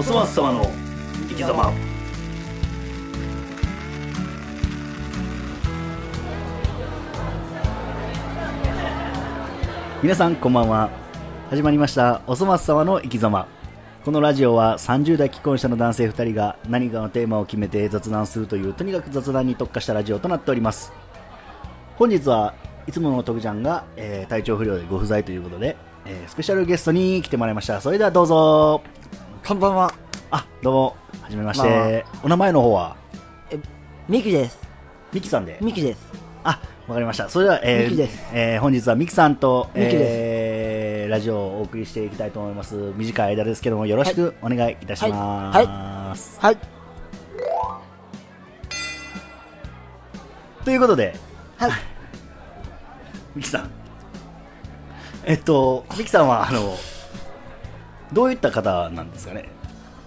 おそ松様の生き様。皆さんこんばんは。始まりました。おそ松様の生き様。このラジオは30代既婚者の男性2人が何かのテーマを決めて雑談するというとにかく雑談に特化したラジオとなっております。本日はいつもの徳ちゃんが、えー体調不良でご不在ということで、えースペシャルゲストに来てもらいました。それではどうぞ。こんばんは。あどうも。はじめまして。お名前の方は？ミキです。ミキさんで。ミキです。あわかりました。それでは、えーミキです。えー本日はミキさんと、ミキです。えーラジオをお送りしていきたいと思います。短い間ですけどもよろしくお願いいたします、はい。ということで。はい。ミキさん。えっとミキさんはあのどういった方なんですかね？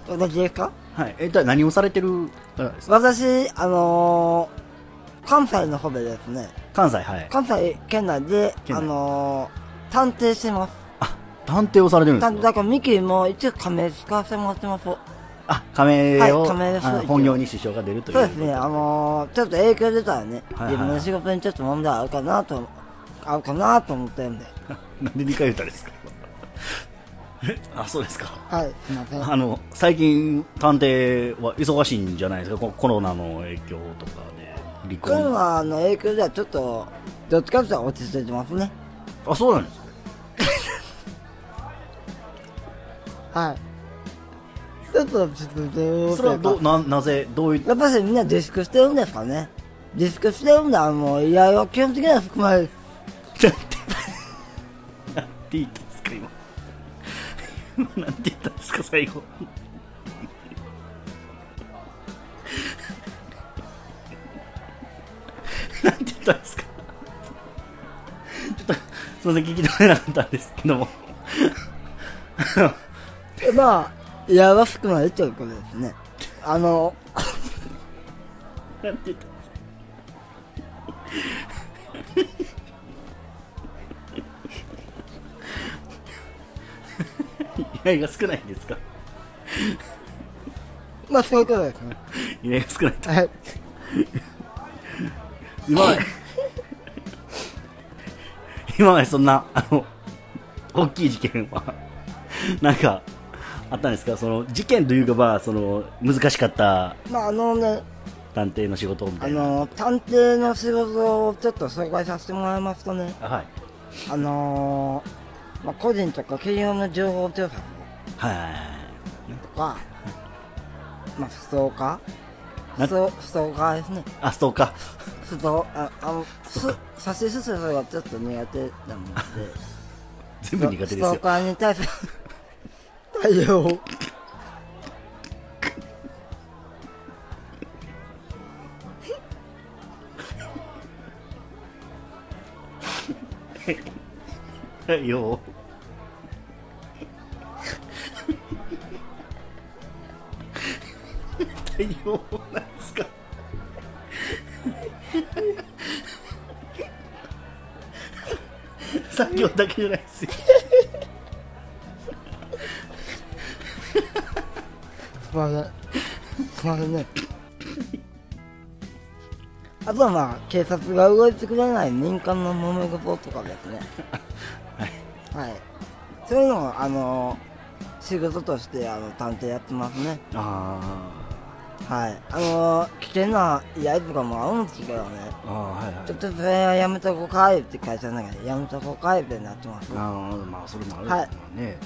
私ですか？はい。えっと何をされてる方ですか？私、あのー、関西の方でですね、関西はい。関西圏内で、あのー、探偵してます。あ探偵をされてるんですか？探だからミキも一応仮名使わせてもらってます。あ仮名を、はい仮名です。本業に支障が出るというそうですね、あのー、ちょっと影響出たらね、はいはい。自分の仕事にちょっと問題あるかなと、あるかなと思ってるんで。なんで2回言ったんですか？え あそうですかはい、すいません。あの最近探偵は忙しいんじゃないですか？こコロナの影響とかで離コロ婚ナの影響ではちょっと、どっちかというと落ち着いてますね。あそうなんですか？はい。ちょっと落ち着いてるそれはどななぜどういっやっぱりみんな自粛してるんですかね。自粛してるんだ、もう、いや基本的には含まれる。なんて なんて言ったんですか最後。なんて言ったんですか。ちょっとすいません聞き取れなかったんですけども。で まあ、いやらしくなるということですね。あの、なんて言った？んですか依頼が少ないんですか？まあそういうことですね。依頼が少ないと。はい。今まで今までそんなあの大きい事件はなんかあったんですか？その事件というかまあその難しかったまああのね、探偵の仕事みたいな。あの、探偵の仕事をちょっと紹介させてもらいますとね、あはい。あのー、まあ個人とか企業の情報調査はいはい。はいとか、まあストーカなーストストーカーですね。あストーカー。ストああの、す、差し進めがちょっと苦手なもので、全部苦手ですよ。ストーカーに対する 対応を。は対応なんですか？作業だけじゃないですよすいません。すいませんね。あとはまあ、警察が動いてくれない民間の揉め事とかですね。はい。そういうのを、あの仕事として、あの、探偵やってますね。あはい。あの危険な依頼とかもあるんですけどね。ーあーはいはいちょっとそれはやめとこうかいって会社の中で、やめとこうかいってなってます。あーまあそれもあるはいね、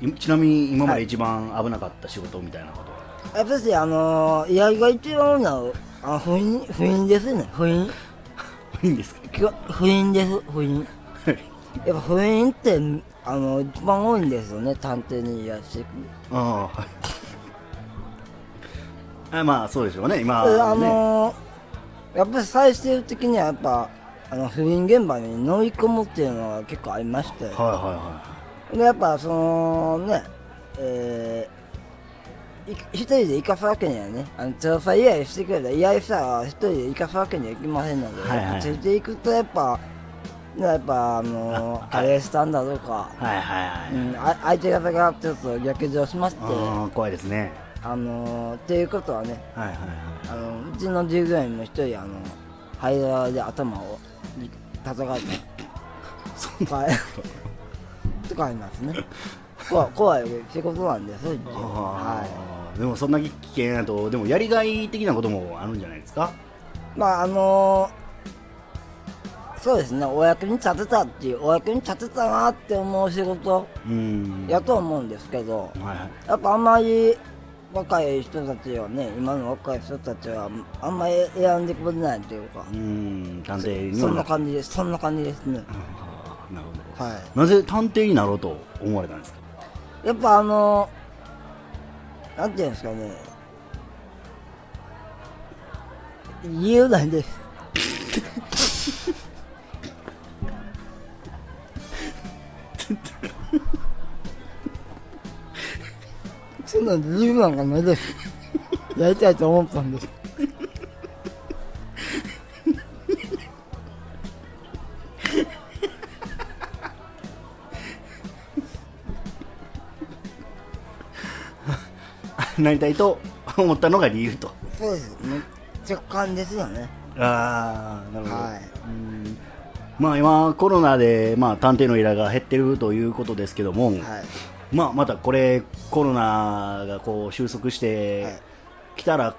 いちなみに今まで一番危なかった仕事みたいなことは、やっぱし、あの依頼が一番なのあの不倫、不倫ですね。不倫。いいんですか不倫です、不倫。やっぱ不倫って、あの、一番多いんですよね、探偵に依頼してくる。ああはいあまあそうでしょうね。今それあねのやっぱり最終的にはやっぱ、あの、不倫現場に乗り込むっていうのが結構ありまして。はいはいはで、やっぱそのね、えー、い一人で行かすわけにはね、あの調査依頼してくれた依頼したら一人で行かすわけにはいきませんので、はいはい。ついていくとやっぱ、でやっぱあのー、カレーしたんだとか、はいはいはい。うん、あ相手方がちょっと逆上しまして、怖いですね。あのー、っていうことはね、はいはいはい。あのうちの従業員も一人あの灰皿で頭を叩かれ そたと。かとかありますね。怖い怖い仕事なんでそういうはあーでもそんな危険だと、でもやりがい的なこともあるんじゃないですか？いまああのー、そうですね。お役に立てたっていうお役に立てたなって思う仕事うん。やと思うんですけどはいはい。やっぱあんまり若い人たちはね今の若い人たちはあんまり選んでくれないというかうん、探偵にそんな感じです。そんな感じですね。なるほど。はい。なぜ探偵になろうと思われたんですか？やっぱあのなんていうんですかね。理由ないです そんな理由なんかないです。やりたいと思ったんです。なりたいと思ったのが理由と。そうです。ね直感ですよね。ああ、なるほど。はい。うんまあ今、コロナで、まあ、探偵の依頼が減ってるということですけども、はい。まあ、またこれ、コロナがこう収束しはてい。きたら、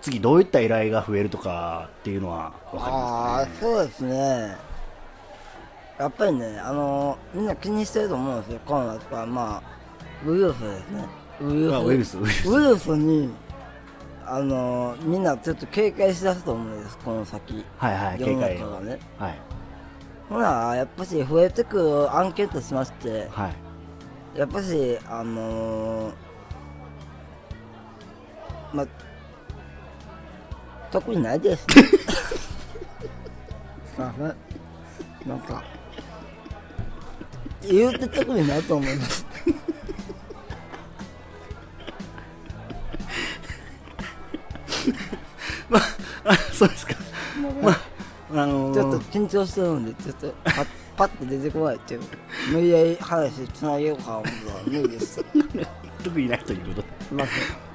次どういった依頼が増えるとかっていうのは分かりああますかね。そうですね。やっぱりねあのみんな気にしてると思うんですよ。コロナとかまあウイルスですね。ウイルス。あウイルスウイルス。にあのみんなちょっと警戒しだすと思うんです。この先。はいはい、世の警戒を。中がね。はい。ほらやっぱし増えてくる案件としましてはい。やっぱしあのーまあ特にないですすい ませんなんか言うて特にないと思います あそうですか。緊張してるんでちょっとパッパッて出てこないっていう。無理やり話つなげようか思ったら無理です。す 特にないということません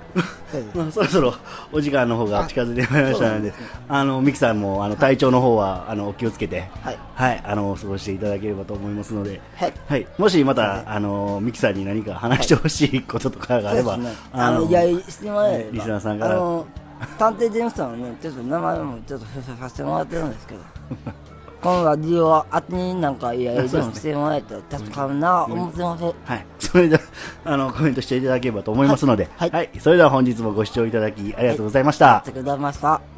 そうです。まあ、そろそろお時間の方が近づいてまいりましたので、ですねあの、ミキさんも、あの、体調の方は、あの、お気をつけて、はい。はい、あの、過ごしていただければと思いますので、はい。はい。もしまた、はい。あの、ミキさんに何か話してほしいこととかがあれば、そうですね。あの、依頼してもらえれば。リスナーさんから探偵事務所のね、ちょっと名前もちょっと伏せさせてもらってるんですけど、このラジオはあてになんか依頼でもしてもらえたら助かるな、思ってます。はい。それでは、あの、コメントしていただければと思いますので、はいはいそれでは本日もご視聴いただき、ありがとうございました。ありがとうございました。